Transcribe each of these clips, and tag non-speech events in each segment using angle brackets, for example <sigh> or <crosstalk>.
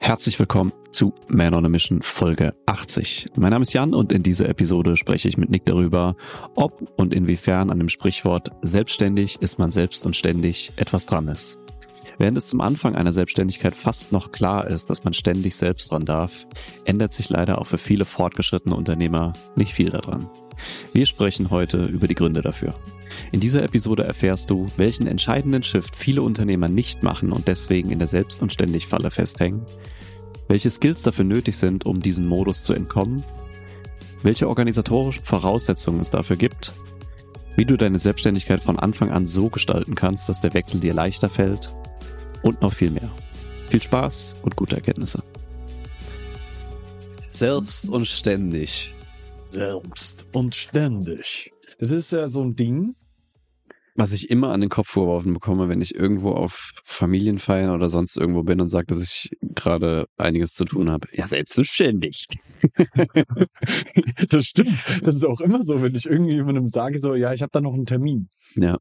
Herzlich willkommen zu Man on a Mission Folge 80. Mein Name ist Jan und in dieser Episode spreche ich mit Nick darüber, ob und inwiefern an dem Sprichwort selbstständig ist man selbst und ständig etwas dran ist. Während es zum Anfang einer Selbstständigkeit fast noch klar ist, dass man ständig selbst dran darf, ändert sich leider auch für viele fortgeschrittene Unternehmer nicht viel daran. Wir sprechen heute über die Gründe dafür. In dieser Episode erfährst du, welchen entscheidenden Shift viele Unternehmer nicht machen und deswegen in der Selbst- und Ständig-Falle festhängen, welche Skills dafür nötig sind, um diesem Modus zu entkommen, welche organisatorischen Voraussetzungen es dafür gibt, wie du deine Selbstständigkeit von Anfang an so gestalten kannst, dass der Wechsel dir leichter fällt und noch viel mehr. Viel Spaß und gute Erkenntnisse. Selbst und ständig. Selbst und ständig. Das ist ja so ein Ding. Was ich immer an den Kopf vorgeworfen bekomme, wenn ich irgendwo auf Familienfeiern oder sonst irgendwo bin und sage, dass ich gerade einiges zu tun habe. Ja, selbstverständlich. <laughs> das stimmt. Das ist auch immer so, wenn ich irgendjemandem sage, so, ja, ich habe da noch einen Termin. Ja.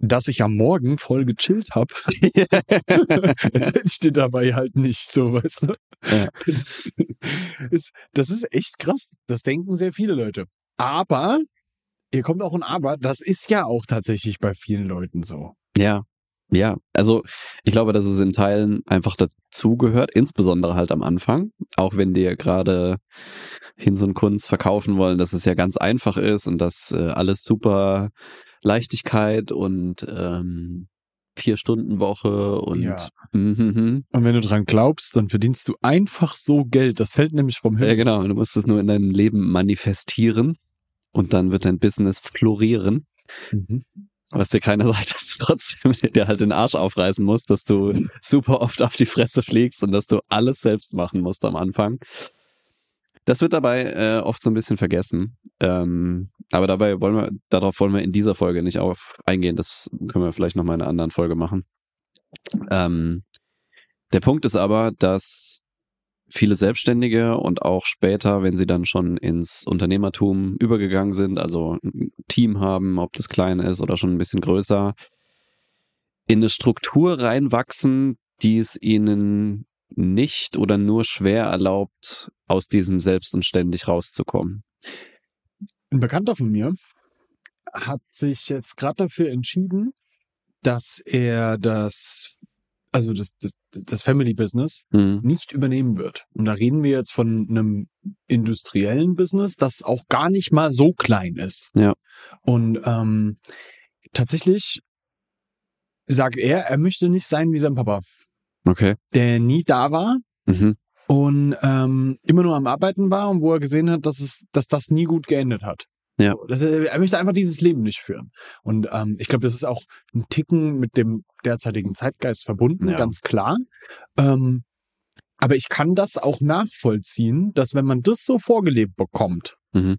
Dass ich am Morgen voll gechillt habe, <laughs> steht dabei halt nicht so, weißt du? Ja. <laughs> Das ist echt krass. Das denken sehr viele Leute. Aber, hier kommt auch ein Aber, das ist ja auch tatsächlich bei vielen Leuten so. Ja, ja, also ich glaube, dass es in Teilen einfach dazugehört, insbesondere halt am Anfang, auch wenn dir gerade Hinz und Kunst verkaufen wollen, dass es ja ganz einfach ist und dass äh, alles super Leichtigkeit und ähm, vier Stunden Woche und Ja. mhm. Und wenn du dran glaubst, dann verdienst du einfach so Geld. Das fällt nämlich vom ja Himmel. genau, du musst es nur in deinem Leben manifestieren und dann wird dein Business florieren. Mhm. Was dir keiner <laughs> sagt, dass du trotzdem <laughs> dir halt den Arsch aufreißen musst, dass du <laughs> super oft auf die Fresse fliegst und dass du alles selbst machen musst am Anfang. Das wird dabei äh, oft so ein bisschen vergessen. Ähm, aber dabei wollen wir, darauf wollen wir in dieser Folge nicht auf eingehen. Das können wir vielleicht noch mal in einer anderen Folge machen. Ähm, der Punkt ist aber, dass viele Selbstständige und auch später, wenn sie dann schon ins Unternehmertum übergegangen sind, also ein Team haben, ob das klein ist oder schon ein bisschen größer, in eine Struktur reinwachsen, die es ihnen nicht oder nur schwer erlaubt, aus diesem Selbst und ständig rauszukommen. Ein Bekannter von mir hat sich jetzt gerade dafür entschieden, dass er das, also das, das, das Family Business Mhm. nicht übernehmen wird. Und da reden wir jetzt von einem industriellen Business, das auch gar nicht mal so klein ist. Ja. Und ähm, tatsächlich sagt er, er möchte nicht sein wie sein Papa, Okay. der nie da war Mhm. und ähm, immer nur am Arbeiten war und wo er gesehen hat, dass es, dass das nie gut geendet hat. Ja. Dass er, er möchte einfach dieses Leben nicht führen. Und ähm, ich glaube, das ist auch ein Ticken mit dem derzeitigen Zeitgeist verbunden, Ja. ganz klar. Ähm, aber ich kann das auch nachvollziehen, dass wenn man das so vorgelebt bekommt, Mhm.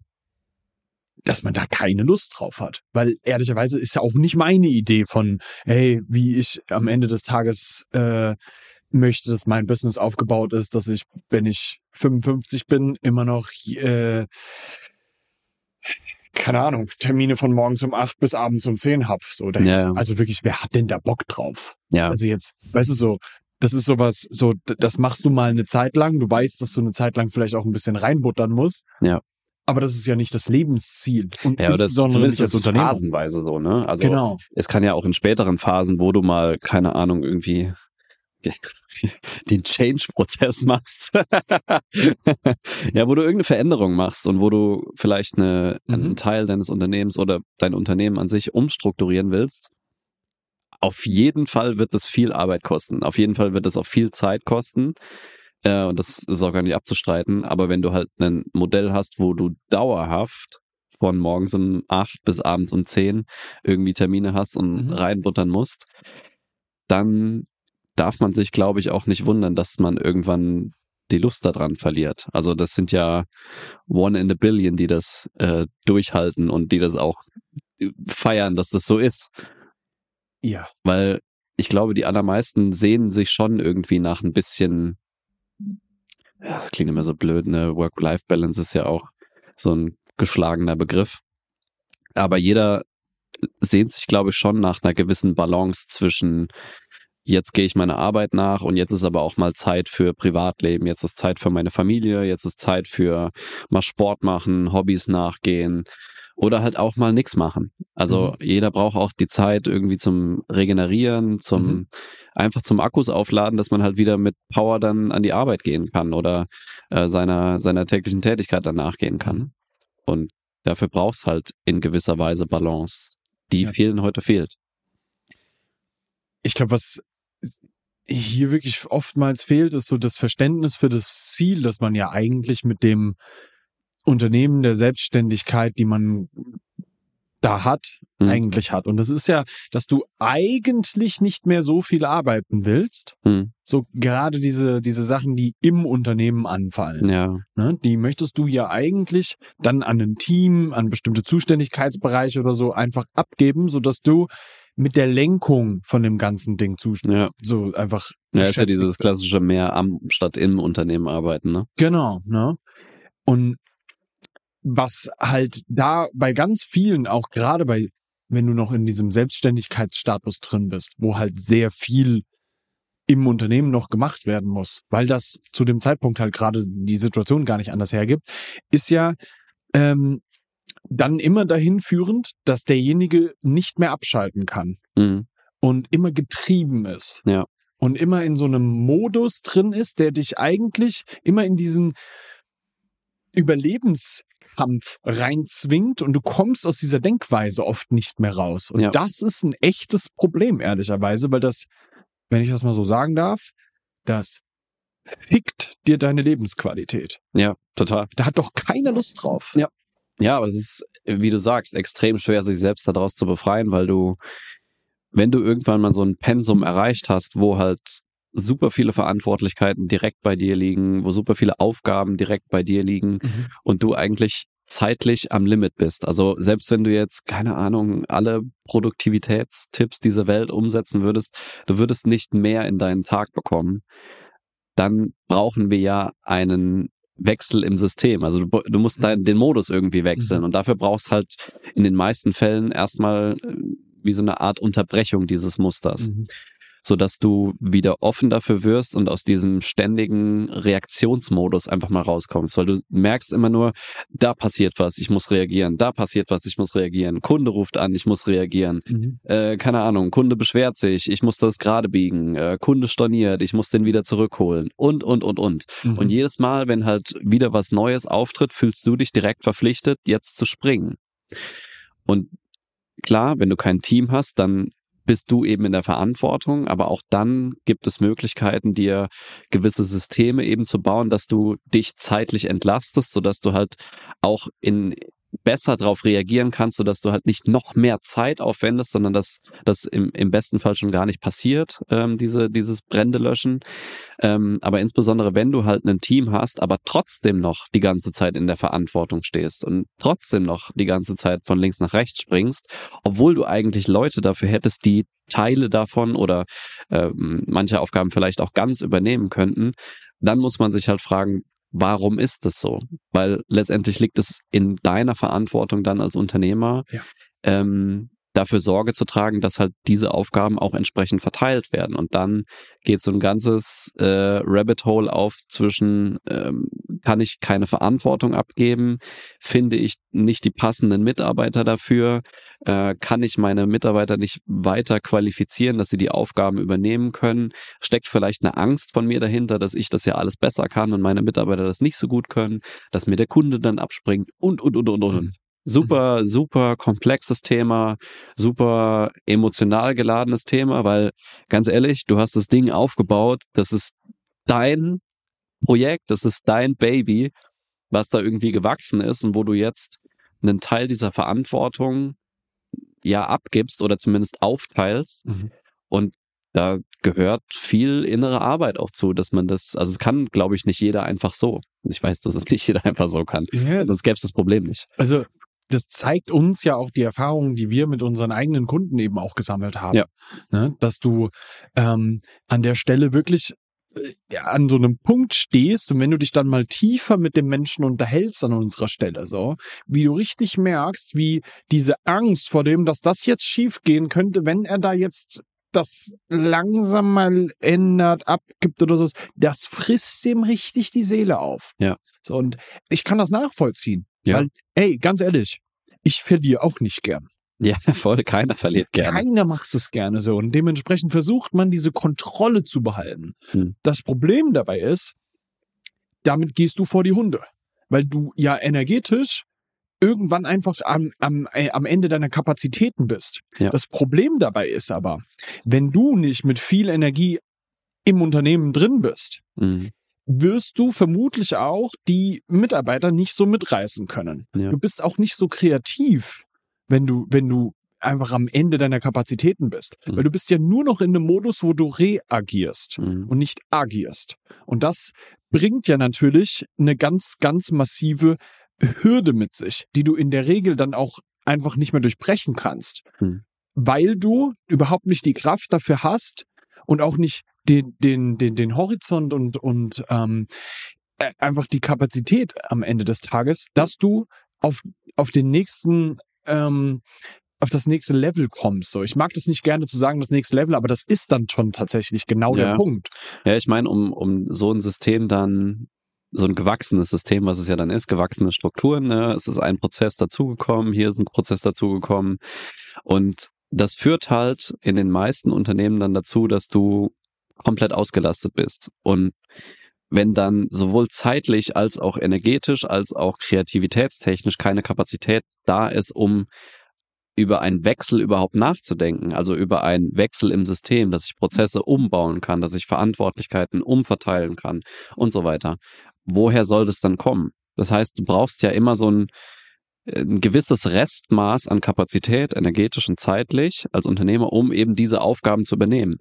dass man da keine Lust drauf hat. Weil ehrlicherweise ist ja auch nicht meine Idee von, hey, wie ich am Ende des Tages äh, möchte, dass mein Business aufgebaut ist, dass ich, wenn ich 55 bin, immer noch, äh, keine Ahnung, Termine von morgens um 8 bis abends um 10 hab. So, da, Ja, ja. Also wirklich, wer hat denn da Bock drauf? Ja. Also jetzt, weißt du so, das ist sowas, so, das machst du mal eine Zeit lang. Du weißt, dass du eine Zeit lang vielleicht auch ein bisschen reinbuttern musst. Ja. Aber das ist ja nicht das Lebensziel. Und Ja, insbesondere zumindest als Unternehmer. phasenweise so, ne? Also genau. es kann ja auch in späteren Phasen, wo du mal, keine Ahnung, irgendwie <laughs> den Change-Prozess machst. <laughs> ja, wo du irgendeine Veränderung machst und wo du vielleicht eine, einen Mhm. Teil deines Unternehmens oder dein Unternehmen an sich umstrukturieren willst. Auf jeden Fall wird das viel Arbeit kosten. Auf jeden Fall wird es auch viel Zeit kosten. Äh, und das ist auch gar nicht abzustreiten. Aber wenn du halt ein Modell hast, wo du dauerhaft von morgens um acht bis abends um zehn irgendwie Termine hast und Mhm. reinbuttern musst, dann darf man sich, glaube ich, auch nicht wundern, dass man irgendwann die Lust daran verliert. Also das sind ja one in a billion, die das äh, durchhalten und die das auch äh, feiern, dass das so ist. Ja. Weil ich glaube, die allermeisten sehen sich schon irgendwie nach ein bisschen, ja, das klingt immer so blöd, ne? Work-Life-Balance ist ja auch so ein geschlagener Begriff. Aber jeder sehnt sich, glaube ich, schon nach einer gewissen Balance zwischen jetzt gehe ich meiner Arbeit nach und jetzt ist aber auch mal Zeit für Privatleben, jetzt ist Zeit für meine Familie, jetzt ist Zeit für mal Sport machen, Hobbys nachgehen oder halt auch mal nichts machen. Also mhm. jeder braucht auch die Zeit irgendwie zum Regenerieren, zum mhm. einfach zum Akkus aufladen, dass man halt wieder mit Power dann an die Arbeit gehen kann oder äh, seiner, seiner täglichen Tätigkeit dann nachgehen kann. Mhm. Und dafür braucht es halt in gewisser Weise Balance, die ja. vielen heute fehlt. Ich glaube, was hier wirklich oftmals fehlt, ist so das Verständnis für das Ziel, das man ja eigentlich mit dem Unternehmen der Selbstständigkeit, die man da hat, mhm. eigentlich hat. Und das ist ja, dass du eigentlich nicht mehr so viel arbeiten willst. Mhm. So gerade diese, diese Sachen, die im Unternehmen anfallen. Ja. Ne, die möchtest du ja eigentlich dann an ein Team, an bestimmte Zuständigkeitsbereiche oder so einfach abgeben, sodass du mit der Lenkung von dem ganzen Ding zustimmt. Ja. So einfach. Ja, ist ja dieses klassische mehr am statt im Unternehmen arbeiten, ne? Genau, ne? Und was halt da bei ganz vielen, auch gerade bei, wenn du noch in diesem Selbstständigkeitsstatus drin bist, wo halt sehr viel im Unternehmen noch gemacht werden muss, weil das zu dem Zeitpunkt halt gerade die Situation gar nicht anders hergibt, ist ja ähm, dann immer dahin führend, dass derjenige nicht mehr abschalten kann mhm. und immer getrieben ist. Ja. Und immer in so einem Modus drin ist, der dich eigentlich immer in diesen Überlebenskampf reinzwingt und du kommst aus dieser Denkweise oft nicht mehr raus. Und ja. das ist ein echtes Problem, ehrlicherweise, weil das, wenn ich das mal so sagen darf, das fickt dir deine Lebensqualität. Ja, total. Da hat doch keiner Lust drauf. Ja. Ja, aber es ist, wie du sagst, extrem schwer, sich selbst daraus zu befreien, weil du, wenn du irgendwann mal so ein Pensum erreicht hast, wo halt super viele Verantwortlichkeiten direkt bei dir liegen, wo super viele Aufgaben direkt bei dir liegen mhm. und du eigentlich zeitlich am Limit bist. Also selbst wenn du jetzt, keine Ahnung, alle Produktivitätstipps dieser Welt umsetzen würdest, du würdest nicht mehr in deinen Tag bekommen, dann brauchen wir ja einen Wechsel im System. Also du, du musst dein, den Modus irgendwie wechseln mhm. und dafür brauchst halt in den meisten Fällen erstmal äh, wie so eine Art Unterbrechung dieses Musters. Mhm sodass du wieder offen dafür wirst und aus diesem ständigen Reaktionsmodus einfach mal rauskommst, weil du merkst immer nur, da passiert was, ich muss reagieren, da passiert was, ich muss reagieren, Kunde ruft an, ich muss reagieren, mhm. äh, keine Ahnung, Kunde beschwert sich, ich muss das gerade biegen, äh, Kunde storniert, ich muss den wieder zurückholen und, und, und, und. Mhm. Und jedes Mal, wenn halt wieder was Neues auftritt, fühlst du dich direkt verpflichtet, jetzt zu springen. Und klar, wenn du kein Team hast, dann bist du eben in der Verantwortung, aber auch dann gibt es Möglichkeiten, dir gewisse Systeme eben zu bauen, dass du dich zeitlich entlastest, sodass du halt auch in besser darauf reagieren kannst, sodass du halt nicht noch mehr Zeit aufwendest, sondern dass das im, im besten Fall schon gar nicht passiert, ähm, diese, dieses Brände löschen. Ähm, aber insbesondere, wenn du halt ein Team hast, aber trotzdem noch die ganze Zeit in der Verantwortung stehst und trotzdem noch die ganze Zeit von links nach rechts springst, obwohl du eigentlich Leute dafür hättest, die Teile davon oder äh, manche Aufgaben vielleicht auch ganz übernehmen könnten, dann muss man sich halt fragen, warum ist das so? Weil letztendlich liegt es in deiner Verantwortung dann als Unternehmer, ja. ähm, dafür Sorge zu tragen, dass halt diese Aufgaben auch entsprechend verteilt werden. Und dann geht so ein ganzes äh, Rabbit Hole auf zwischen, ähm, kann ich keine Verantwortung abgeben, finde ich nicht die passenden Mitarbeiter dafür, äh, kann ich meine Mitarbeiter nicht weiter qualifizieren, dass sie die Aufgaben übernehmen können, steckt vielleicht eine Angst von mir dahinter, dass ich das ja alles besser kann und meine Mitarbeiter das nicht so gut können, dass mir der Kunde dann abspringt und, und, und, und, und. Mhm. Super, super komplexes Thema, super emotional geladenes Thema, weil ganz ehrlich, du hast das Ding aufgebaut, das ist dein Projekt, das ist dein Baby, was da irgendwie gewachsen ist und wo du jetzt einen Teil dieser Verantwortung ja abgibst oder zumindest aufteilst. Mhm. Und da gehört viel innere Arbeit auch zu, dass man das, also es kann, glaube ich, nicht jeder einfach so. Ich weiß, dass es nicht jeder <laughs> einfach so kann. Ja, Sonst gäbe es das Problem nicht. Also das zeigt uns ja auch die Erfahrungen, die wir mit unseren eigenen Kunden eben auch gesammelt haben. Ja. Ne? Dass du ähm, an der Stelle wirklich äh, an so einem Punkt stehst und wenn du dich dann mal tiefer mit dem Menschen unterhältst an unserer Stelle, so, wie du richtig merkst, wie diese Angst vor dem, dass das jetzt schief gehen könnte, wenn er da jetzt das langsam mal ändert, abgibt oder so, das frisst dem richtig die Seele auf. Ja. So, und ich kann das nachvollziehen. Ja. Weil, ey, ganz ehrlich, ich verliere auch nicht gern. Ja, <laughs> voll, keiner verliert gerne. Keiner macht es gerne so. Und dementsprechend versucht man, diese Kontrolle zu behalten. Hm. Das Problem dabei ist, damit gehst du vor die Hunde. Weil du ja energetisch irgendwann einfach am, am, äh, am Ende deiner Kapazitäten bist. Ja. Das Problem dabei ist aber, wenn du nicht mit viel Energie im Unternehmen drin bist, Mhm. Wirst du vermutlich auch die Mitarbeiter nicht so mitreißen können. Ja. Du bist auch nicht so kreativ, wenn du, wenn du einfach am Ende deiner Kapazitäten bist. Mhm. Weil du bist ja nur noch in einem Modus, wo du reagierst Mhm. und nicht agierst. Und das bringt ja natürlich eine ganz, ganz massive Hürde mit sich, die du in der Regel dann auch einfach nicht mehr durchbrechen kannst, Hm. weil du überhaupt nicht die Kraft dafür hast und auch nicht den, den, den, den Horizont und, und ähm, äh, einfach die Kapazität am Ende des Tages, dass du auf, auf den nächsten ähm, auf das nächste Level kommst. So, ich mag das nicht gerne zu sagen, das nächste Level, aber das ist dann schon tatsächlich genau Ja. der Punkt. Ja, ich meine, um, um so ein System dann, so ein gewachsenes System, was es ja dann ist, gewachsene Strukturen, ne? es ist ein Prozess dazugekommen, hier ist ein Prozess dazugekommen und das führt halt in den meisten Unternehmen dann dazu, dass du komplett ausgelastet bist und wenn dann sowohl zeitlich als auch energetisch als auch kreativitätstechnisch keine Kapazität da ist, um über einen Wechsel überhaupt nachzudenken, also über einen Wechsel im System, dass ich Prozesse umbauen kann, dass ich Verantwortlichkeiten umverteilen kann und so weiter. Woher soll das dann kommen? Das heißt, du brauchst ja immer so ein, äh, ein gewisses Restmaß an Kapazität, energetisch und zeitlich als Unternehmer, um eben diese Aufgaben zu übernehmen.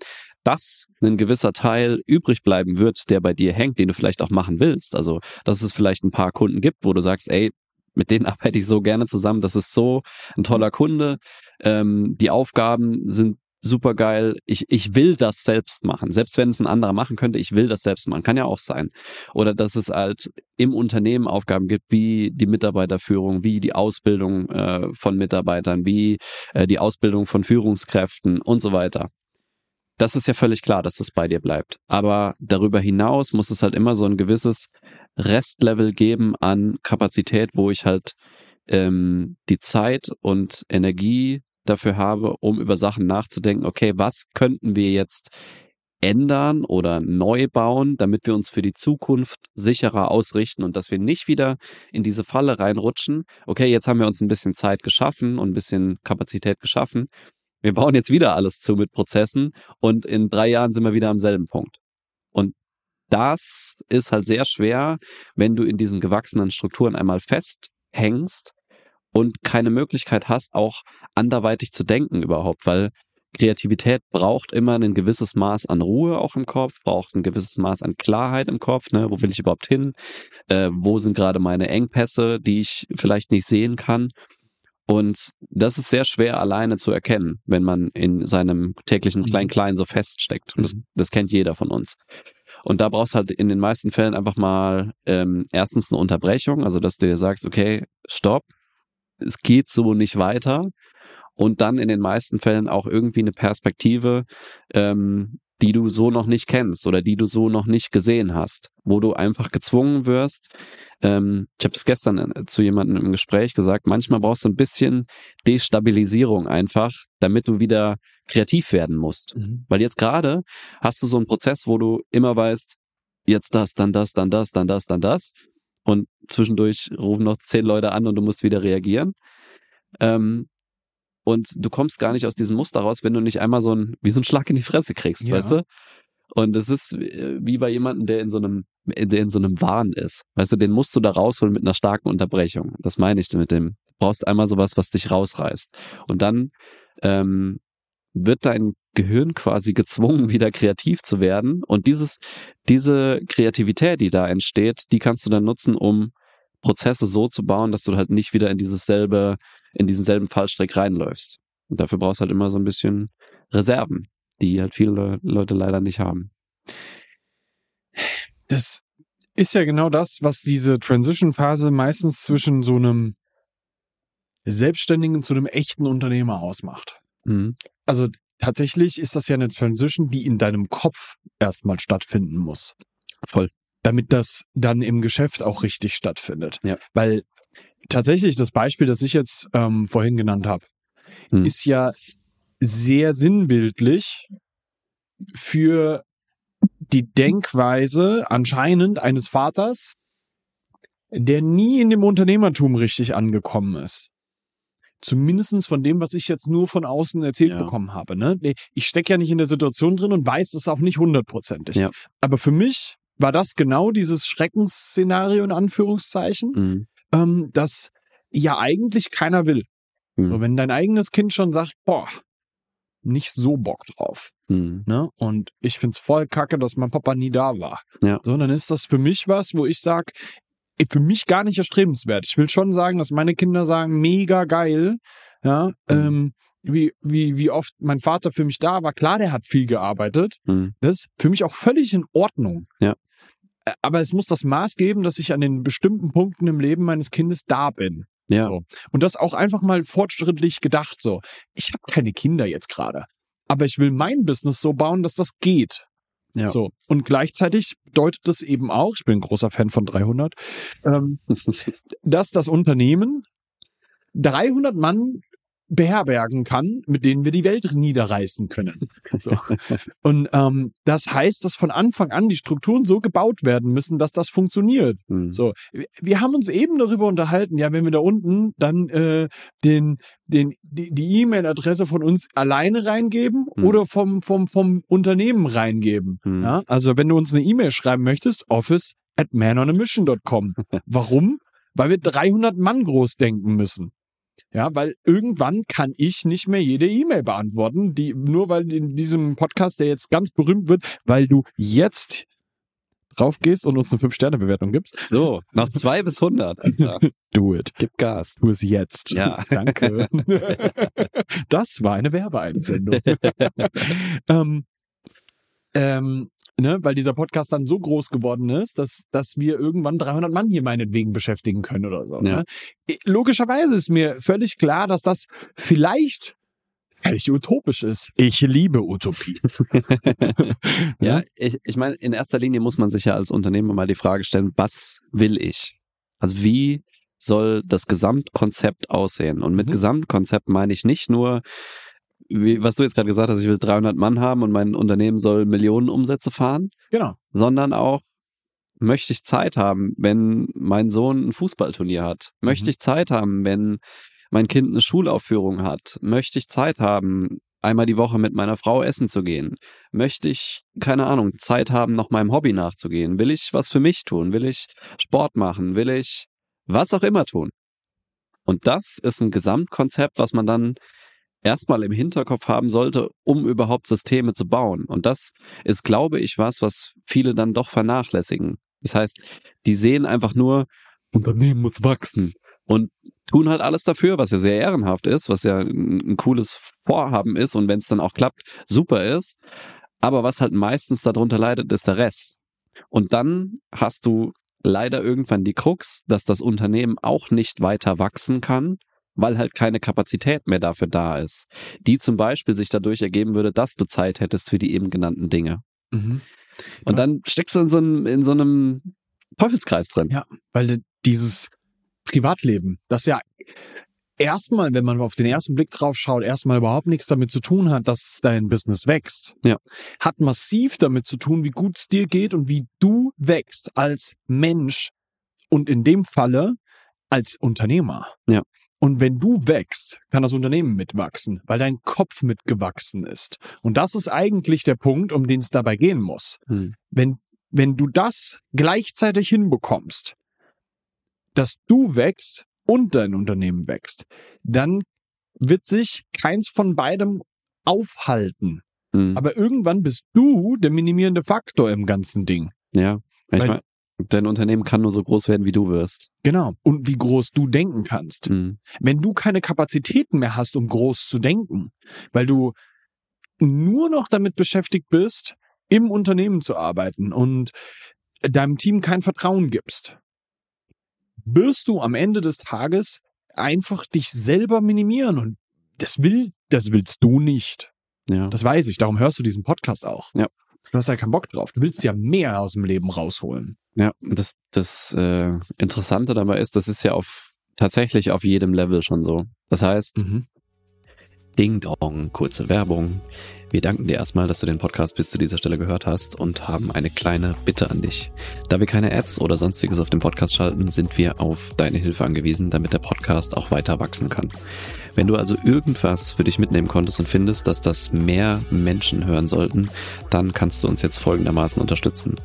Dass ein gewisser Teil übrig bleiben wird, der bei dir hängt, den du vielleicht auch machen willst. Also, dass es vielleicht ein paar Kunden gibt, wo du sagst, ey, mit denen <laughs> arbeite ich so gerne zusammen, das ist so ein toller Kunde, ähm, die Aufgaben sind super geil, ich, ich will das selbst machen, selbst wenn es ein anderer machen könnte, ich will das selbst machen, kann ja auch sein. Oder dass es halt im Unternehmen Aufgaben gibt, wie die Mitarbeiterführung, wie die Ausbildung äh, von Mitarbeitern, wie äh, die Ausbildung von Führungskräften und so weiter. Das ist ja völlig klar, dass das bei dir bleibt. Aber darüber hinaus muss es halt immer so ein gewisses Restlevel geben an Kapazität, wo ich halt ähm, die Zeit und Energie dafür habe, um über Sachen nachzudenken, okay, was könnten wir jetzt ändern oder neu bauen, damit wir uns für die Zukunft sicherer ausrichten und dass wir nicht wieder in diese Falle reinrutschen. Okay, jetzt haben wir uns ein bisschen Zeit geschaffen und ein bisschen Kapazität geschaffen. Wir bauen jetzt wieder alles zu mit Prozessen und in drei Jahren sind wir wieder am selben Punkt. Und das ist halt sehr schwer, wenn du in diesen gewachsenen Strukturen einmal festhängst und keine Möglichkeit hast, auch anderweitig zu denken überhaupt, weil Kreativität braucht immer ein gewisses Maß an Ruhe auch im Kopf, braucht ein gewisses Maß an Klarheit im Kopf. Ne? Wo will ich überhaupt hin? Äh, wo sind gerade meine Engpässe, die ich vielleicht nicht sehen kann? Und das ist sehr schwer alleine zu erkennen, wenn man in seinem täglichen Mhm. Klein-Klein so feststeckt. Und das, Mhm. das kennt jeder von uns. Und da brauchst halt in den meisten Fällen einfach mal ähm, erstens eine Unterbrechung, also dass du dir sagst, okay, stopp, es geht so nicht weiter. Und dann in den meisten Fällen auch irgendwie eine Perspektive, ähm, die du so noch nicht kennst oder die du so noch nicht gesehen hast, wo du einfach gezwungen wirst. Ähm, ich habe das gestern äh, zu jemandem im Gespräch gesagt, manchmal brauchst du ein bisschen Destabilisierung einfach, damit du wieder kreativ werden musst. Weil jetzt gerade hast du so einen Prozess, wo du immer weißt, jetzt das, dann das, dann das, dann das, dann das. Und zwischendurch rufen noch zehn Leute an und du musst wieder reagieren. Ähm, und du kommst gar nicht aus diesem Muster raus, wenn du nicht einmal so ein, wie so ein Schlag in die Fresse kriegst, Ja. weißt du? Und es ist äh, wie bei jemandem, der in so einem, der in so einem Wahn ist. Weißt du, den musst du da rausholen mit einer starken Unterbrechung. Das meine ich mit dem. Du brauchst einmal sowas, was dich rausreißt. Und dann ähm, wird dein Gehirn quasi gezwungen, <laughs> wieder kreativ zu werden. Und dieses, diese Kreativität, die da entsteht, die kannst du dann nutzen, um Prozesse so zu bauen, dass du halt nicht wieder in dieses selbe, in diesen selben Fallstrick reinläufst. Und dafür brauchst du halt immer so ein bisschen Reserven, die halt viele Leute leider nicht haben. Das ist ja genau das, was diese Transition-Phase meistens zwischen so einem Selbstständigen zu einem echten Unternehmer ausmacht. Mhm. Also tatsächlich ist das ja eine Transition, die in deinem Kopf erstmal stattfinden muss. Voll. Damit das dann im Geschäft auch richtig stattfindet. Ja. Weil tatsächlich das Beispiel, das ich jetzt ähm, vorhin genannt habe, Hm. ist ja sehr sinnbildlich für die Denkweise anscheinend eines Vaters, der nie in dem Unternehmertum richtig angekommen ist. Zumindestens von dem, was ich jetzt nur von außen erzählt Ja. bekommen habe. Ne? Ich stecke ja nicht in der Situation drin und weiß es auch nicht hundertprozentig. Ja. Aber für mich war das genau dieses Schreckensszenario in Anführungszeichen, Mhm. Ähm, das ja eigentlich keiner will. Mhm. So, wenn dein eigenes Kind schon sagt, boah, nicht so Bock drauf. Mhm. Ne? Und ich find's voll kacke, dass mein Papa nie da war. Ja. So, dann ist das für mich was, wo ich sag, ey, für mich gar nicht erstrebenswert. Ich will schon sagen, dass meine Kinder sagen, mega geil, ja, ähm, wie, wie, wie oft mein Vater für mich da war. Klar, der hat viel gearbeitet. Mhm. Das ist für mich auch völlig in Ordnung. Ja. Äh, Aber es muss das Maß geben, dass ich an den bestimmten Punkten im Leben meines Kindes da bin. Ja. So. Und das auch einfach mal fortschrittlich gedacht so. Ich habe keine Kinder jetzt gerade. Aber ich will mein Business so bauen, dass das geht. Ja. So. Und gleichzeitig bedeutet das eben auch, ich bin ein großer Fan von 300, ähm, <laughs> dass das Unternehmen 300 Mann beherbergen kann, mit denen wir die Welt niederreißen können. So. Und ähm, das heißt, dass von Anfang an die Strukturen so gebaut werden müssen, dass das funktioniert. Mhm. So, wir- haben uns eben darüber unterhalten, ja, wenn wir da unten dann äh, den, den, die die E-Mail-Adresse von uns alleine reingeben Mhm. oder vom, vom, vom Unternehmen reingeben. Mhm. Ja? Also wenn du uns eine E-Mail schreiben möchtest, office at manonamission.com. <laughs> Warum? Weil wir 300 Mann groß denken müssen. Ja, weil irgendwann kann ich nicht mehr jede E-Mail beantworten, die nur weil in diesem Podcast, der jetzt ganz berühmt wird, weil du jetzt drauf gehst und uns eine 5-Sterne-Bewertung gibst, So, noch zwei bis 100. Alter. <laughs> do it. Gib Gas. Tu es jetzt. Ja. <laughs> Danke. <laughs> das war eine Werbeeinsendung. ähm, ähm, ne, weil dieser Podcast dann so groß geworden ist, dass, dass wir irgendwann 300 Mann hier meinetwegen beschäftigen können oder so. Ja. Ne? Logischerweise ist mir völlig klar, dass das vielleicht völlig utopisch ist. Ich liebe Utopie. <laughs> Ja, ich, ich meine, in erster Linie muss man sich ja als Unternehmer mal die Frage stellen, was will ich? Also wie soll das Gesamtkonzept aussehen? Und mit Mhm. Gesamtkonzept meine ich nicht nur, wie, was du jetzt gerade gesagt hast, ich will 300 Mann haben und mein Unternehmen soll Millionen Umsätze fahren, Genau. sondern auch, möchte ich Zeit haben, wenn mein Sohn ein Fußballturnier hat? Möchte Mhm. ich Zeit haben, wenn mein Kind eine Schulaufführung hat? Möchte ich Zeit haben, einmal die Woche mit meiner Frau essen zu gehen? Möchte ich, keine Ahnung, Zeit haben, noch meinem Hobby nachzugehen? Will ich was für mich tun? Will ich Sport machen? Will ich was auch immer tun? Und das ist ein Gesamtkonzept, was man dann erstmal im Hinterkopf haben sollte, um überhaupt Systeme zu bauen. Und das ist, glaube ich, was, was viele dann doch vernachlässigen. Das heißt, die sehen einfach nur, Unternehmen muss wachsen und tun halt alles dafür, was ja sehr ehrenhaft ist, was ja ein, cooles Vorhaben ist und wenn es dann auch klappt, super ist. Aber was halt meistens darunter leidet, ist der Rest. Und dann hast du leider irgendwann die Krux, dass das Unternehmen auch nicht weiter wachsen kann, weil halt keine Kapazität mehr dafür da ist, die zum Beispiel sich dadurch ergeben würde, dass du Zeit hättest für die eben genannten Dinge. Mhm. Und dann steckst du in so einem, in so einem Teufelskreis drin. Ja, weil dieses Privatleben, das ja erstmal, wenn man auf den ersten Blick drauf schaut, erstmal überhaupt nichts damit zu tun hat, dass dein Business wächst. Ja. Hat massiv damit zu tun, wie gut es dir geht und wie du wächst als Mensch und in dem Falle als Unternehmer. Ja. Und wenn du wächst, kann das Unternehmen mitwachsen, weil dein Kopf mitgewachsen ist. Und das ist eigentlich der Punkt, um den es dabei gehen muss Hm. wenn, wenn du das gleichzeitig hinbekommst, dass du wächst und dein Unternehmen wächst, dann wird sich keins von beidem aufhalten. Hm. Aber irgendwann bist du der minimierende Faktor im ganzen Ding. Ja. Ich meine, dein Unternehmen kann nur so groß werden, wie du wirst. Genau. Und wie groß du denken kannst. Hm. Wenn du keine Kapazitäten mehr hast, um groß zu denken, weil du nur noch damit beschäftigt bist, im Unternehmen zu arbeiten und deinem Team kein Vertrauen gibst, wirst du am Ende des Tages einfach dich selber minimieren und das will, das willst du nicht. Ja. Das weiß ich, darum hörst du diesen Podcast auch. Ja. Du hast ja keinen Bock drauf. Du willst ja mehr aus dem Leben rausholen. Ja, das, das äh, Interessante dabei ist, das ist ja auf tatsächlich auf jedem Level schon so. Das heißt, Mhm. Ding Dong, kurze Werbung. Wir danken dir erstmal, dass du den Podcast bis zu dieser Stelle gehört hast und haben eine kleine Bitte an dich. Da wir keine Ads oder sonstiges auf dem Podcast schalten, sind wir auf deine Hilfe angewiesen, damit der Podcast auch weiter wachsen kann. Wenn du also irgendwas für dich mitnehmen konntest und findest, dass das mehr Menschen hören sollten, dann kannst du uns jetzt folgendermaßen unterstützen.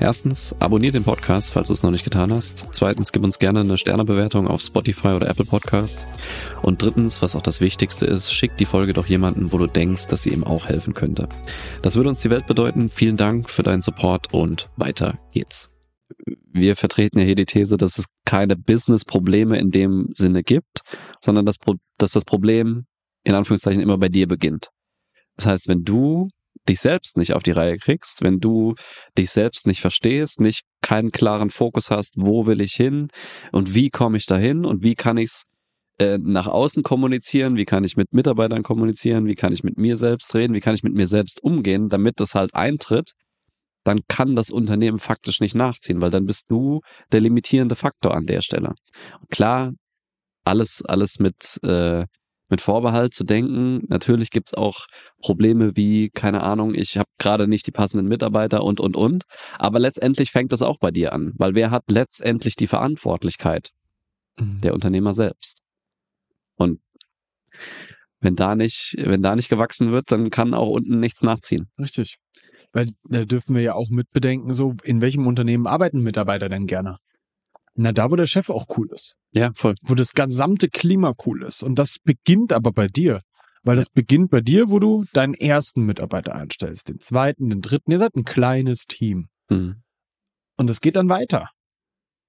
Erstens, abonnier den Podcast, falls du es noch nicht getan hast. Zweitens, gib uns gerne eine Sternebewertung auf Spotify oder Apple Podcasts. Und drittens, was auch das Wichtigste ist, schick die Folge doch jemanden, wo du denkst, dass sie ihm auch helfen könnte. Das würde uns die Welt bedeuten. Vielen Dank für deinen Support und weiter geht's. Wir vertreten ja hier die These, dass es keine Business-Probleme in dem Sinne gibt, sondern das, Pro- dass das Problem in Anführungszeichen immer bei dir beginnt. Das heißt, wenn du dich selbst nicht auf die Reihe kriegst, wenn du dich selbst nicht verstehst, nicht keinen klaren Fokus hast, wo will ich hin und wie komme ich dahin und wie kann ich es äh, nach außen kommunizieren, wie kann ich mit Mitarbeitern kommunizieren, wie kann ich mit mir selbst reden, wie kann ich mit mir selbst umgehen, damit das halt eintritt, dann kann das Unternehmen faktisch nicht nachziehen, weil dann bist du der limitierende Faktor an der Stelle. Klar, alles, alles mit, äh, mit Vorbehalt zu denken. Natürlich gibt's auch Probleme wie, keine Ahnung, ich habe gerade nicht die passenden Mitarbeiter und, und, und. Aber letztendlich fängt das auch bei dir an, weil wer hat letztendlich die Verantwortlichkeit? Der Unternehmer selbst. Und wenn da nicht, wenn da nicht gewachsen wird, dann kann auch unten nichts nachziehen. Richtig. Weil da dürfen wir ja auch mitbedenken, so in welchem Unternehmen arbeiten Mitarbeiter denn gerne? Na, da, wo der Chef auch cool ist. Ja, voll. Wo das gesamte Klima cool ist. Und das beginnt aber bei dir. Weil das beginnt bei dir, wo du deinen ersten Mitarbeiter einstellst, den zweiten, den dritten. Ihr seid ein kleines Team. Mhm. Und es geht dann weiter.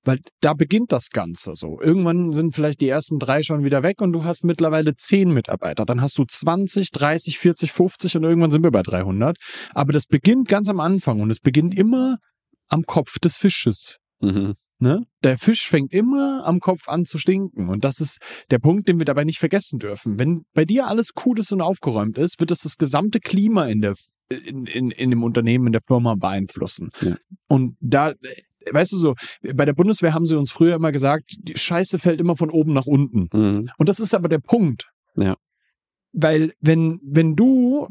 Weil da beginnt das Ganze so. Irgendwann sind vielleicht die ersten drei schon wieder weg und du hast mittlerweile zehn Mitarbeiter. Dann hast du 20, 30, 40, 50 und irgendwann sind wir bei 300. Aber das beginnt ganz am Anfang und es beginnt immer am Kopf des Fisches. Mhm. Ne? Der Fisch fängt immer am Kopf an zu stinken. Und das ist der Punkt, den wir dabei nicht vergessen dürfen. Wenn bei dir alles cool ist und aufgeräumt ist, wird es das gesamte Klima in der in, in, in dem Unternehmen, in der Firma beeinflussen. Ja. Und da, weißt du so, bei der Bundeswehr haben sie uns früher immer gesagt, die Scheiße fällt immer von oben nach unten. Mhm. Und das ist aber der Punkt. Ja. Weil wenn, wenn du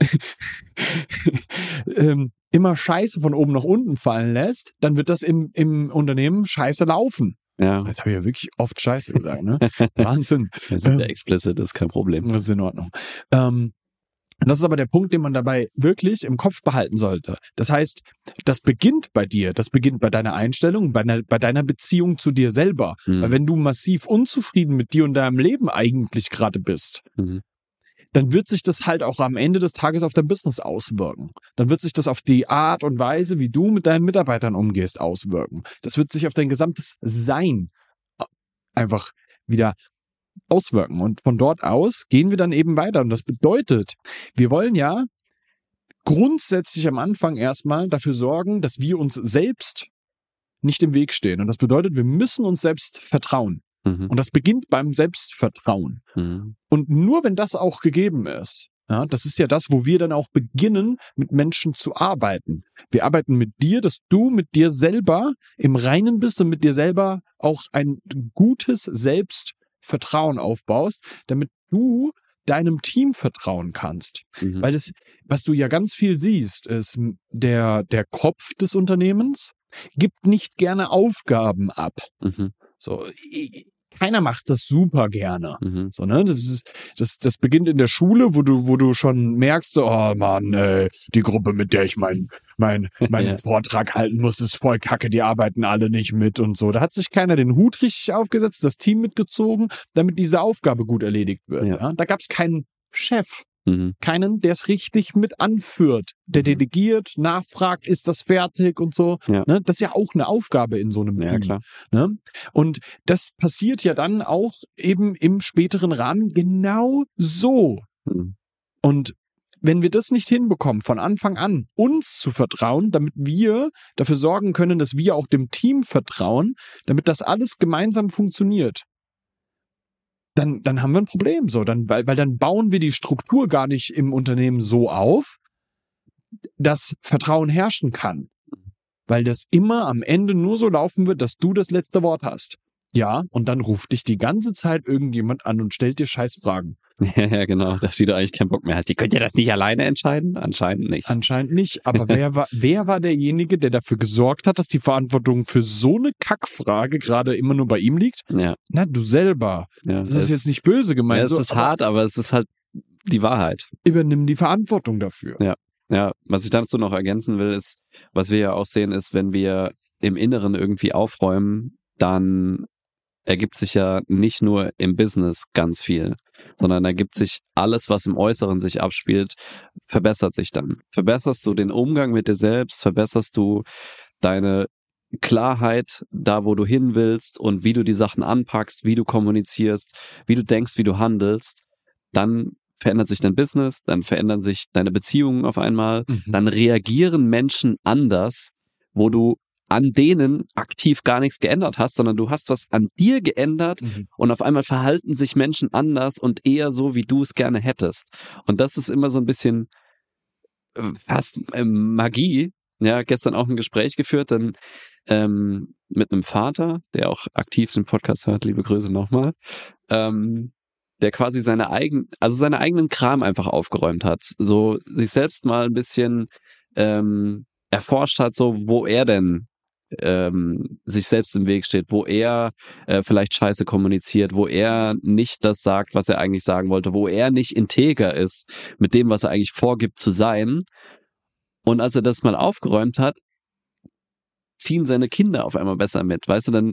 <laughs> ähm, immer Scheiße von oben nach unten fallen lässt, dann wird das im, im Unternehmen scheiße laufen. Ja, Jetzt habe ich ja wirklich oft Scheiße gesagt, ne? <laughs> Wahnsinn. wir sind ja Ähm, explicit, das ist kein Problem. Das ist in Ordnung. Ähm, das ist aber der Punkt, den man dabei wirklich im Kopf behalten sollte. Das heißt, das beginnt bei dir, das beginnt bei deiner Einstellung, bei deiner, bei deiner Beziehung zu dir selber. Mhm. Weil wenn du massiv unzufrieden mit dir und deinem Leben eigentlich gerade bist, Mhm. Dann wird sich das halt auch am Ende des Tages auf dein Business auswirken. Dann wird sich das auf die Art und Weise, wie du mit deinen Mitarbeitern umgehst, auswirken. Das wird sich auf dein gesamtes Sein äh, einfach wieder auswirken. Und von dort aus gehen wir dann eben weiter. Und das bedeutet, wir wollen ja grundsätzlich am Anfang erstmal dafür sorgen, dass wir uns selbst nicht im Weg stehen. Und das bedeutet, wir müssen uns selbst vertrauen. Mhm. Und das beginnt beim Selbstvertrauen. Mhm. Und nur wenn das auch gegeben ist, ja, das ist ja das, wo wir dann auch beginnen, mit Menschen zu arbeiten. Wir arbeiten mit dir, dass du mit dir selber im Reinen bist und mit dir selber auch ein gutes Selbstvertrauen aufbaust, damit du deinem Team vertrauen kannst. Mhm. Weil es, was du ja ganz viel siehst, ist der, der Kopf des Unternehmens gibt nicht gerne Aufgaben ab. Mhm. So, keiner macht das super gerne. Mhm. So, ne? Das ist, das, das beginnt in der Schule, wo du, wo du schon merkst, so, oh Mann, ey, die Gruppe, mit der ich meinen mein, meinen Ja. Vortrag halten muss, ist voll kacke, die arbeiten alle nicht mit und so. Da hat sich keiner den Hut richtig aufgesetzt, das Team mitgezogen, damit diese Aufgabe gut erledigt wird. Ja. Ja. Da gab es keinen Chef, Mhm. keinen, der es richtig mit anführt, der Mhm. delegiert, nachfragt, ist das fertig und so. Ja. Ne? Das ist ja auch eine Aufgabe in so einem Ja, Team. klar. Ne? Und das passiert ja dann auch eben im späteren Rahmen genau so. Mhm. Und wenn wir das nicht hinbekommen, von Anfang an uns zu vertrauen, damit wir dafür sorgen können, dass wir auch dem Team vertrauen, damit das alles gemeinsam funktioniert, dann, dann haben wir ein Problem. So, dann, weil, weil dann bauen wir die Struktur gar nicht im Unternehmen so auf, dass Vertrauen herrschen kann. Weil das immer am Ende nur so laufen wird, dass du das letzte Wort hast. Ja, und dann ruft dich die ganze Zeit irgendjemand an und stellt dir Scheißfragen. <laughs> Ja, ja, genau. Da steht eigentlich kein Bock mehr hat. Die könnt ihr das nicht alleine entscheiden? Anscheinend nicht. Anscheinend nicht. Aber <laughs> wer war, wer war derjenige, der dafür gesorgt hat, dass die Verantwortung für so eine Kackfrage gerade immer nur bei ihm liegt? Ja. Na, du selber. ja Das ist jetzt nicht böse gemeint. Ja, es so, ist aber hart, aber es ist halt die Wahrheit. Übernimm die Verantwortung dafür. Ja, was ich dazu noch ergänzen will, ist, was wir ja auch sehen, ist, wenn wir im Inneren irgendwie aufräumen, dann ergibt sich ja nicht nur im Business ganz viel, sondern ergibt sich alles, was im Äußeren sich abspielt, verbessert sich dann. Verbesserst du den Umgang mit dir selbst, verbesserst du deine Klarheit da, wo du hin willst und wie du die Sachen anpackst, wie du kommunizierst, wie du denkst, wie du handelst, dann verändert sich dein Business, dann verändern sich deine Beziehungen auf einmal, Mhm. dann reagieren Menschen anders, wo du an denen aktiv gar nichts geändert hast, sondern du hast was an dir geändert Mhm. und auf einmal verhalten sich Menschen anders und eher so, wie du es gerne hättest. Und das ist immer so ein bisschen äh, fast ähm, Magie. Ja, gestern auch ein Gespräch geführt, dann ähm, mit einem Vater, der auch aktiv den Podcast hört, liebe Grüße nochmal, ähm, der quasi seine eigenen, also seine eigenen Kram einfach aufgeräumt hat. So sich selbst mal ein bisschen ähm, erforscht hat, so wo er denn ähm, sich selbst im Weg steht, wo er äh, vielleicht Scheiße kommuniziert, wo er nicht das sagt, was er eigentlich sagen wollte, wo er nicht integer ist mit dem, was er eigentlich vorgibt zu sein. Und als er das mal aufgeräumt hat, ziehen seine Kinder auf einmal besser mit. Weißt du, dann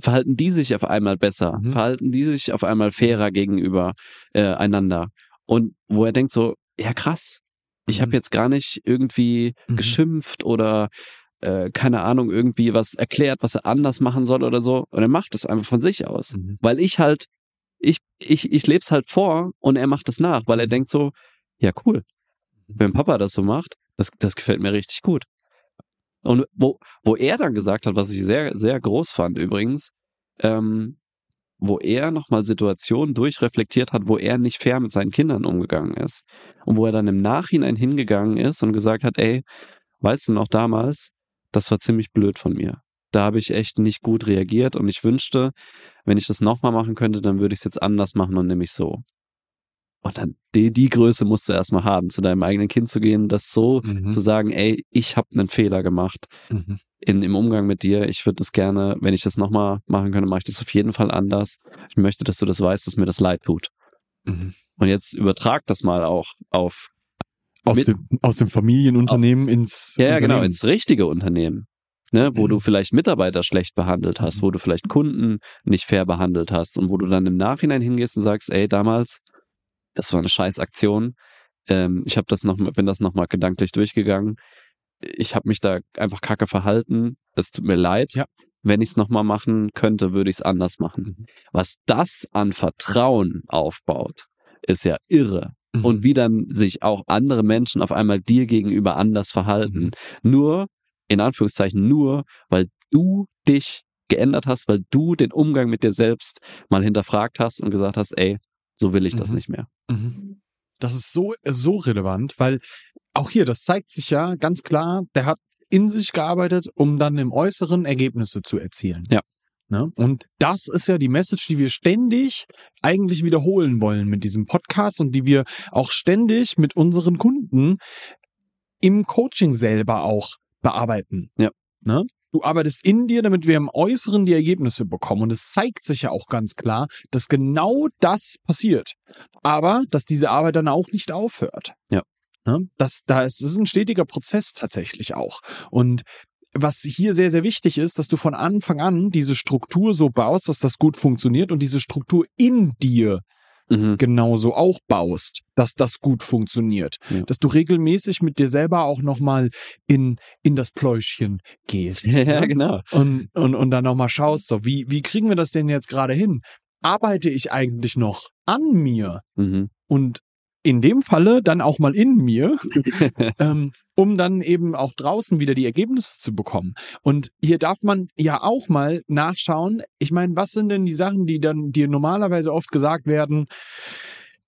verhalten die sich auf einmal besser, Mhm. verhalten die sich auf einmal fairer gegenüber äh, einander. Und wo er denkt so, ja krass, ich Mhm. habe jetzt gar nicht irgendwie Mhm. geschimpft oder äh, keine Ahnung, irgendwie was erklärt, was er anders machen soll oder so. Und er macht es einfach von sich aus. Mhm. Weil ich halt, ich, ich, ich lebe es halt vor und er macht es nach, weil er denkt so, ja cool, wenn Papa das so macht, das, das gefällt mir richtig gut. Und wo, wo er dann gesagt hat, was ich sehr, sehr groß fand übrigens, ähm, wo er nochmal Situationen durchreflektiert hat, wo er nicht fair mit seinen Kindern umgegangen ist. Und wo er dann im Nachhinein hingegangen ist und gesagt hat, ey, weißt du noch damals, das war ziemlich blöd von mir. Da habe ich echt nicht gut reagiert und ich wünschte, wenn ich das nochmal machen könnte, dann würde ich es jetzt anders machen und nämlich so. Und dann die, die Größe musst du erstmal haben, zu deinem eigenen Kind zu gehen, das so Mhm. zu sagen, ey, ich habe einen Fehler gemacht Mhm. in, im Umgang mit dir. Ich würde das gerne, wenn ich das nochmal machen könnte, mache ich das auf jeden Fall anders. Ich möchte, dass du das weißt, dass mir das leid tut. Mhm. Und jetzt übertrag das mal auch auf, Aus, Mit- dem, aus dem Familienunternehmen ins ja, ja genau, ins richtige Unternehmen. Ne, wo Mhm. du vielleicht Mitarbeiter schlecht behandelt hast, wo du vielleicht Kunden nicht fair behandelt hast und wo du dann im Nachhinein hingehst und sagst, ey, damals, das war eine scheiß Aktion. Ähm, ich habe das noch, bin das nochmal gedanklich durchgegangen. Ich habe mich da einfach kacke verhalten. Es tut mir leid. Ja. Wenn ich es nochmal machen könnte, würde ich es anders machen. Mhm. Was das an Vertrauen aufbaut, ist ja irre. Mhm. Und wie dann sich auch andere Menschen auf einmal dir gegenüber anders verhalten. Nur, in Anführungszeichen, nur, weil du dich geändert hast, weil du den Umgang mit dir selbst mal hinterfragt hast und gesagt hast, ey, so will ich das Mhm. nicht mehr. Mhm. Das ist so, so relevant, weil auch hier, das zeigt sich ja ganz klar, der hat in sich gearbeitet, um dann im Äußeren Ergebnisse zu erzielen. Ja. Ne? Und das ist ja die Message, die wir ständig eigentlich wiederholen wollen mit diesem Podcast und die wir auch ständig mit unseren Kunden im Coaching selber auch bearbeiten. Ja. Ne? Du arbeitest in dir, damit wir im Äußeren die Ergebnisse bekommen. Und es zeigt sich ja auch ganz klar, dass genau das passiert. Aber dass diese Arbeit dann auch nicht aufhört. Ja. Ne? Das, da ist, das ist ein stetiger Prozess tatsächlich auch. Und was hier sehr, sehr wichtig ist, dass du von Anfang an diese Struktur so baust, dass das gut funktioniert und diese Struktur in dir Mhm. genauso auch baust, dass das gut funktioniert. Ja. Dass du regelmäßig mit dir selber auch nochmal in, in das Pläuschchen gehst. <laughs> Ja, ne? genau. und, und, und dann nochmal schaust, so, wie, wie kriegen wir das denn jetzt gerade hin? Arbeite ich eigentlich noch an mir? Mhm. Und in dem Falle dann auch mal in mir, <laughs> ähm, um dann eben auch draußen wieder die Ergebnisse zu bekommen. Und hier darf man ja auch mal nachschauen. Ich meine, was sind denn die Sachen, die dann dir normalerweise oft gesagt werden?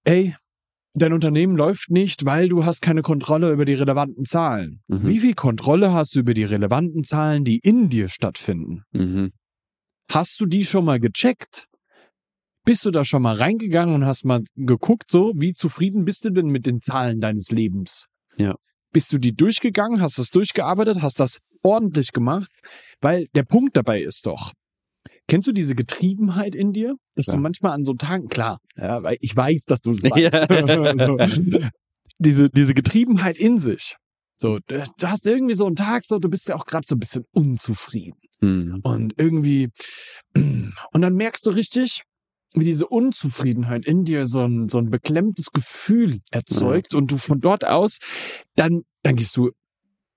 Ey, dein Unternehmen läuft nicht, weil du hast keine Kontrolle über die relevanten Zahlen. Mhm. Wie viel Kontrolle hast du über die relevanten Zahlen, die in dir stattfinden? Mhm. Hast du die schon mal gecheckt? Bist du da schon mal reingegangen und hast mal geguckt, so, wie zufrieden bist du denn mit den Zahlen deines Lebens? Ja. Bist du die durchgegangen, hast das durchgearbeitet, hast das ordentlich gemacht? Weil der Punkt dabei ist doch, kennst du diese Getriebenheit in dir? Dass Ja. du manchmal an so Tagen, klar, ja, weil ich weiß, dass du es <laughs> weißt. Ja. <laughs> diese, diese Getriebenheit in sich. So, du du hast irgendwie so einen Tag, so, du bist ja auch gerade so ein bisschen unzufrieden. Mhm. Und irgendwie, <clears throat> und dann merkst du richtig, wie diese Unzufriedenheit in dir so ein, so ein beklemmtes Gefühl erzeugt und du von dort aus, dann, dann gehst du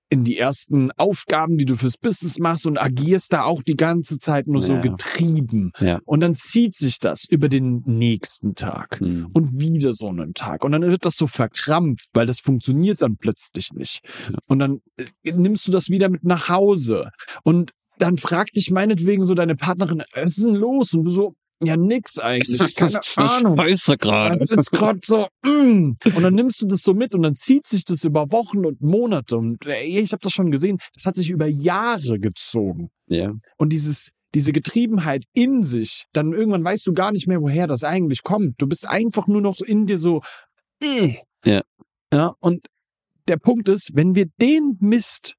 in die ersten Aufgaben, die du fürs Business machst und agierst da auch die ganze Zeit nur so Ja. getrieben. Ja. Und dann zieht sich das über den nächsten Tag Mhm. und wieder so einen Tag. Und dann wird das so verkrampft, weil das funktioniert dann plötzlich nicht. Ja. Und dann äh, nimmst du das wieder mit nach Hause. Und dann fragt dich meinetwegen so deine Partnerin, was ist denn los? Und du so, ja, nix eigentlich. <laughs> Keine Ahnung. Scheiße Das ist gerade so, mm. und dann nimmst du das so mit und dann zieht sich das über Wochen und Monate. Und ey, ich habe das schon gesehen, das hat sich über Jahre gezogen. Ja. Und dieses, diese Getriebenheit in sich, dann irgendwann weißt du gar nicht mehr, woher das eigentlich kommt. Du bist einfach nur noch in dir so. äh. Ja. Ja, und der Punkt ist, wenn wir den Mist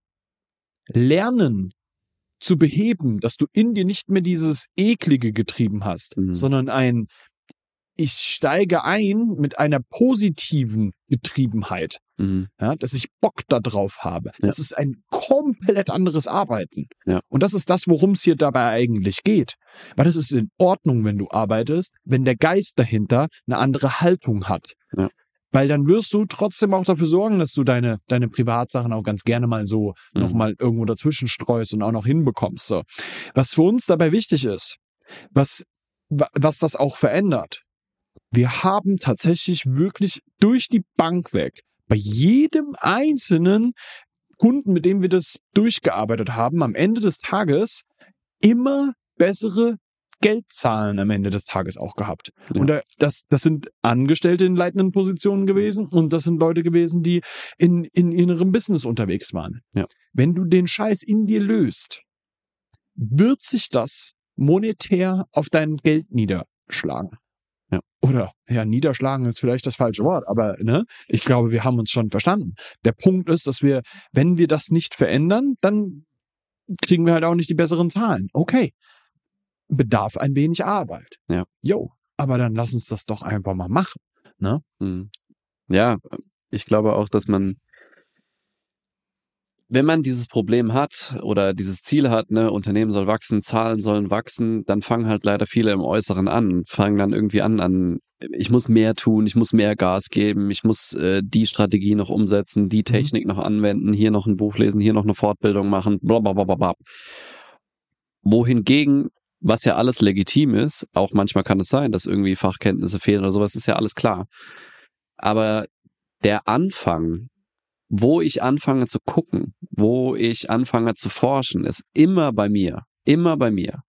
lernen zu beheben, dass du in dir nicht mehr dieses eklige getrieben hast, Mhm. sondern ein ich steige ein mit einer positiven Getriebenheit, Mhm. ja, dass ich Bock da drauf habe. Ja. Das ist ein komplett anderes Arbeiten. Ja. Und das ist das, worum es hier dabei eigentlich geht. Weil es ist in Ordnung, wenn du arbeitest, wenn der Geist dahinter eine andere Haltung hat. Weil dann wirst du trotzdem auch dafür sorgen, dass du deine, deine Privatsachen auch ganz gerne mal so Mhm. nochmal irgendwo dazwischen streust und auch noch hinbekommst. So. Was für uns dabei wichtig ist, was, wa- was das auch verändert. Wir haben tatsächlich wirklich durch die Bank weg bei jedem einzelnen Kunden, mit dem wir das durchgearbeitet haben, am Ende des Tages immer bessere Geldzahlen am Ende des Tages auch gehabt. Ja. Und da, das, das sind Angestellte in leitenden Positionen gewesen und das sind Leute gewesen, die in, in ihrem Business unterwegs waren. Ja. Wenn du den Scheiß in dir löst, wird sich das monetär auf dein Geld niederschlagen. Ja. Oder, ja, niederschlagen ist vielleicht das falsche Wort, aber ne, ich glaube, wir haben uns schon verstanden. Der Punkt ist, dass wir, wenn wir das nicht verändern, dann kriegen wir halt auch nicht die besseren Zahlen. Okay. Bedarf ein wenig Arbeit. Ja. Jo, aber dann lass uns das doch einfach mal machen. Mhm. Ja, ich glaube auch, dass man, wenn man dieses Problem hat oder dieses Ziel hat, ne, Unternehmen soll wachsen, Zahlen sollen wachsen, dann fangen halt leider viele im Äußeren an, fangen dann irgendwie an, an, ich muss mehr tun, ich muss mehr Gas geben, ich muss äh, die Strategie noch umsetzen, die Technik noch anwenden, hier noch ein Buch lesen, hier noch eine Fortbildung machen, bla bla bla bla bla. Wohingegen, was ja alles legitim ist, auch manchmal kann es sein, dass irgendwie Fachkenntnisse fehlen oder sowas, ist ja alles klar. Aber der Anfang, wo ich anfange zu gucken, wo ich anfange zu forschen, ist immer bei mir. Immer bei mir.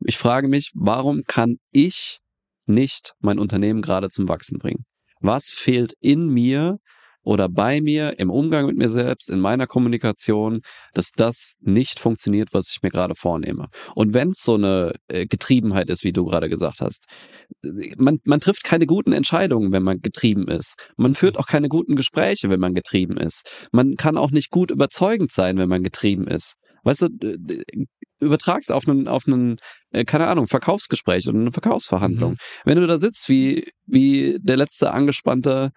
Ich frage mich, warum kann ich nicht mein Unternehmen gerade zum Wachsen bringen? Was fehlt in mir oder bei mir im Umgang mit mir selbst, in meiner Kommunikation, dass das nicht funktioniert, was ich mir gerade vornehme? Und wenn es so eine äh, Getriebenheit ist, wie du gerade gesagt hast, man, man trifft keine guten Entscheidungen, wenn man getrieben ist. Man führt auch keine guten Gespräche, wenn man getrieben ist. Man kann auch nicht gut überzeugend sein, wenn man getrieben ist. Weißt du, übertrag's auf einen, auf einen, äh, keine Ahnung, Verkaufsgespräch oder eine Verkaufsverhandlung. Wenn du da sitzt wie, wie der letzte angespannte,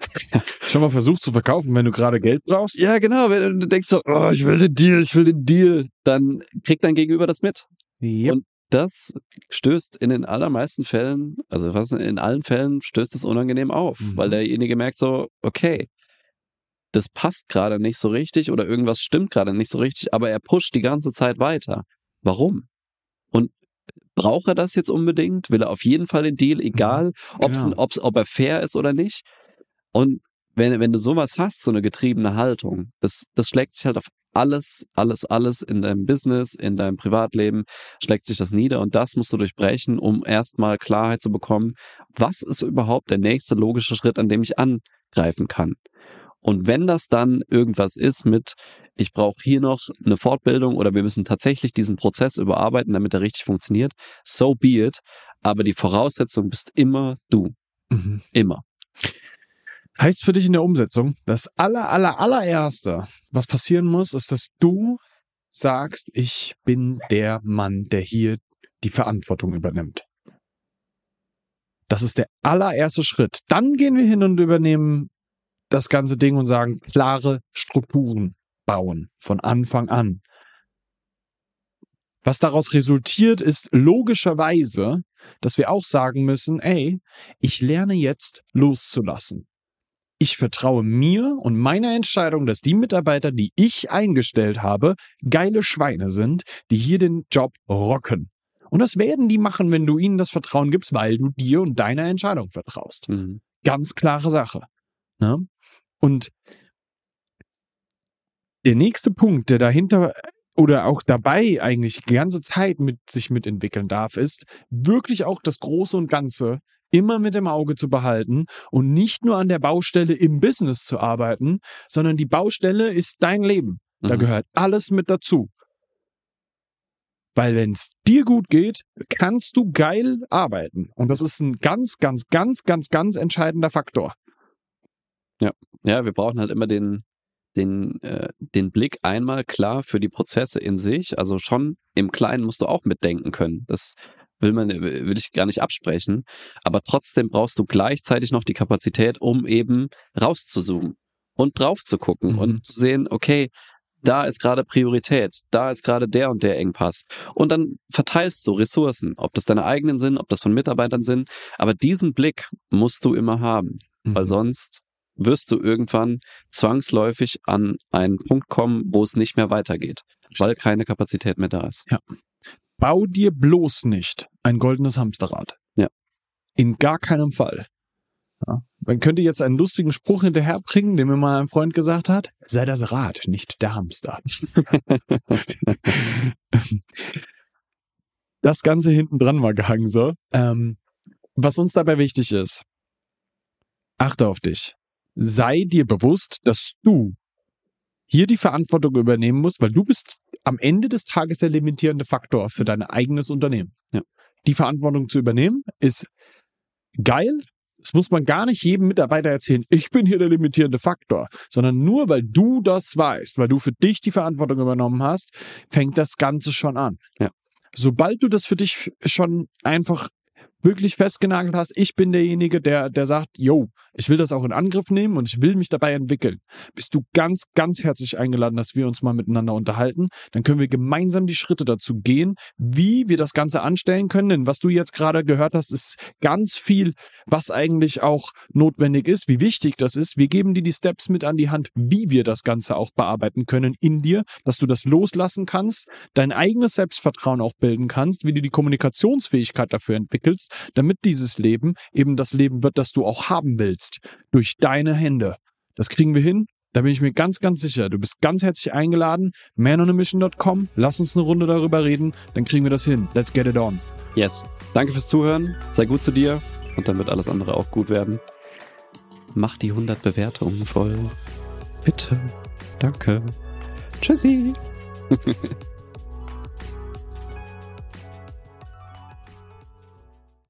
<laughs> Schon mal versucht zu verkaufen, wenn du gerade Geld brauchst? ja genau, wenn du denkst so, oh, ich will den Deal, ich will den Deal, dann kriegt dein Gegenüber das mit. Yep. Und das stößt in den allermeisten Fällen, also was in allen Fällen stößt es unangenehm auf, Mhm. weil derjenige merkt so, okay, das passt gerade nicht so richtig oder irgendwas stimmt gerade nicht so richtig, aber er pusht die ganze Zeit weiter. Warum? Und braucht er das jetzt unbedingt? Will er auf jeden Fall den Deal, egal ob's, genau. ob's, ob er fair ist oder nicht? Und wenn, wenn du sowas hast, so eine getriebene Haltung, das, das schlägt sich halt auf alles, alles, alles in deinem Business, in deinem Privatleben, schlägt sich das nieder und das musst du durchbrechen, um erstmal Klarheit zu bekommen, was ist überhaupt der nächste logische Schritt, an dem ich angreifen kann. Und wenn das dann irgendwas ist mit, ich brauche hier noch eine Fortbildung oder wir müssen tatsächlich diesen Prozess überarbeiten, damit er richtig funktioniert, so be it. Aber die Voraussetzung bist immer du. Mhm. Immer. Heißt für dich in der Umsetzung, das aller, aller, allererste, was passieren muss, ist, dass du sagst, ich bin der Mann, der hier die Verantwortung übernimmt. Das ist der allererste Schritt. Dann gehen wir hin und übernehmen das ganze Ding und sagen, klare Strukturen bauen von Anfang an. Was daraus resultiert, ist logischerweise, dass wir auch sagen müssen, ey, ich lerne jetzt loszulassen ich vertraue mir und meiner Entscheidung, dass die Mitarbeiter, die ich eingestellt habe, geile Schweine sind, die hier den Job rocken. Und das werden die machen, wenn du ihnen das Vertrauen gibst, weil du dir und deiner Entscheidung vertraust. Mhm. Ganz klare Sache. Ne? Und der nächste Punkt, der dahinter oder auch dabei eigentlich die ganze Zeit mit sich mitentwickeln darf, ist wirklich auch das Große und Ganze immer mit dem Auge zu behalten und nicht nur an der Baustelle im Business zu arbeiten, sondern die Baustelle ist dein Leben. Da mhm. gehört alles mit dazu. Weil wenn es dir gut geht, kannst du geil arbeiten. Und das ist ein ganz, ganz, ganz, ganz, ganz entscheidender Faktor. Ja, ja, wir brauchen halt immer den, den, äh, den Blick einmal klar für die Prozesse in sich. Also schon im Kleinen musst du auch mitdenken können. Das will man, will ich gar nicht absprechen. Aber trotzdem brauchst du gleichzeitig noch die Kapazität, um eben rauszuzoomen und drauf zu gucken mhm. und zu sehen, okay, da ist gerade Priorität, da ist gerade der und der Engpass. Und dann verteilst du Ressourcen, ob das deine eigenen sind, ob das von Mitarbeitern sind. Aber diesen Blick musst du immer haben, mhm. weil sonst wirst du irgendwann zwangsläufig an einen Punkt kommen, wo es nicht mehr weitergeht, weil keine Kapazität mehr da ist. Ja. Bau dir bloß nicht ein goldenes Hamsterrad. Ja. In gar keinem Fall. Ja. Man könnte jetzt einen lustigen Spruch hinterherbringen, den mir mal ein Freund gesagt hat. Sei das Rad, nicht der Hamster. <laughs> das Ganze hinten dran war gehangen so. Ähm, was uns dabei wichtig ist, achte auf dich. Sei dir bewusst, dass du hier die Verantwortung übernehmen musst, weil du bist am Ende des Tages der limitierende Faktor für dein eigenes Unternehmen. Ja. Die Verantwortung zu übernehmen ist geil. Das muss man gar nicht jedem Mitarbeiter erzählen, ich bin hier der limitierende Faktor, sondern nur weil du das weißt, weil du für dich die Verantwortung übernommen hast, fängt das Ganze schon an. Ja. Sobald du das für dich schon einfach wirklich festgenagelt hast, ich bin derjenige, der, der sagt, yo, ich will das auch in Angriff nehmen und ich will mich dabei entwickeln, bist du ganz, ganz herzlich eingeladen, dass wir uns mal miteinander unterhalten. Dann können wir gemeinsam die Schritte dazu gehen, wie wir das Ganze anstellen können. Denn was du jetzt gerade gehört hast, ist ganz viel, was eigentlich auch notwendig ist, wie wichtig das ist. Wir geben dir die Steps mit an die Hand, wie wir das Ganze auch bearbeiten können in dir, dass du das loslassen kannst, dein eigenes Selbstvertrauen auch bilden kannst, wie du die Kommunikationsfähigkeit dafür entwickelst damit dieses Leben eben das Leben wird, das du auch haben willst. Durch deine Hände. Das kriegen wir hin. Da bin ich mir ganz, ganz sicher. Du bist ganz herzlich eingeladen. manonamission.com. Lass uns eine Runde darüber reden. Dann kriegen wir das hin. Let's get it on. Yes. Danke fürs Zuhören. Sei gut zu dir. Und dann wird alles andere auch gut werden. Mach die 100 Bewertungen voll. Bitte. Danke. Tschüssi. <laughs>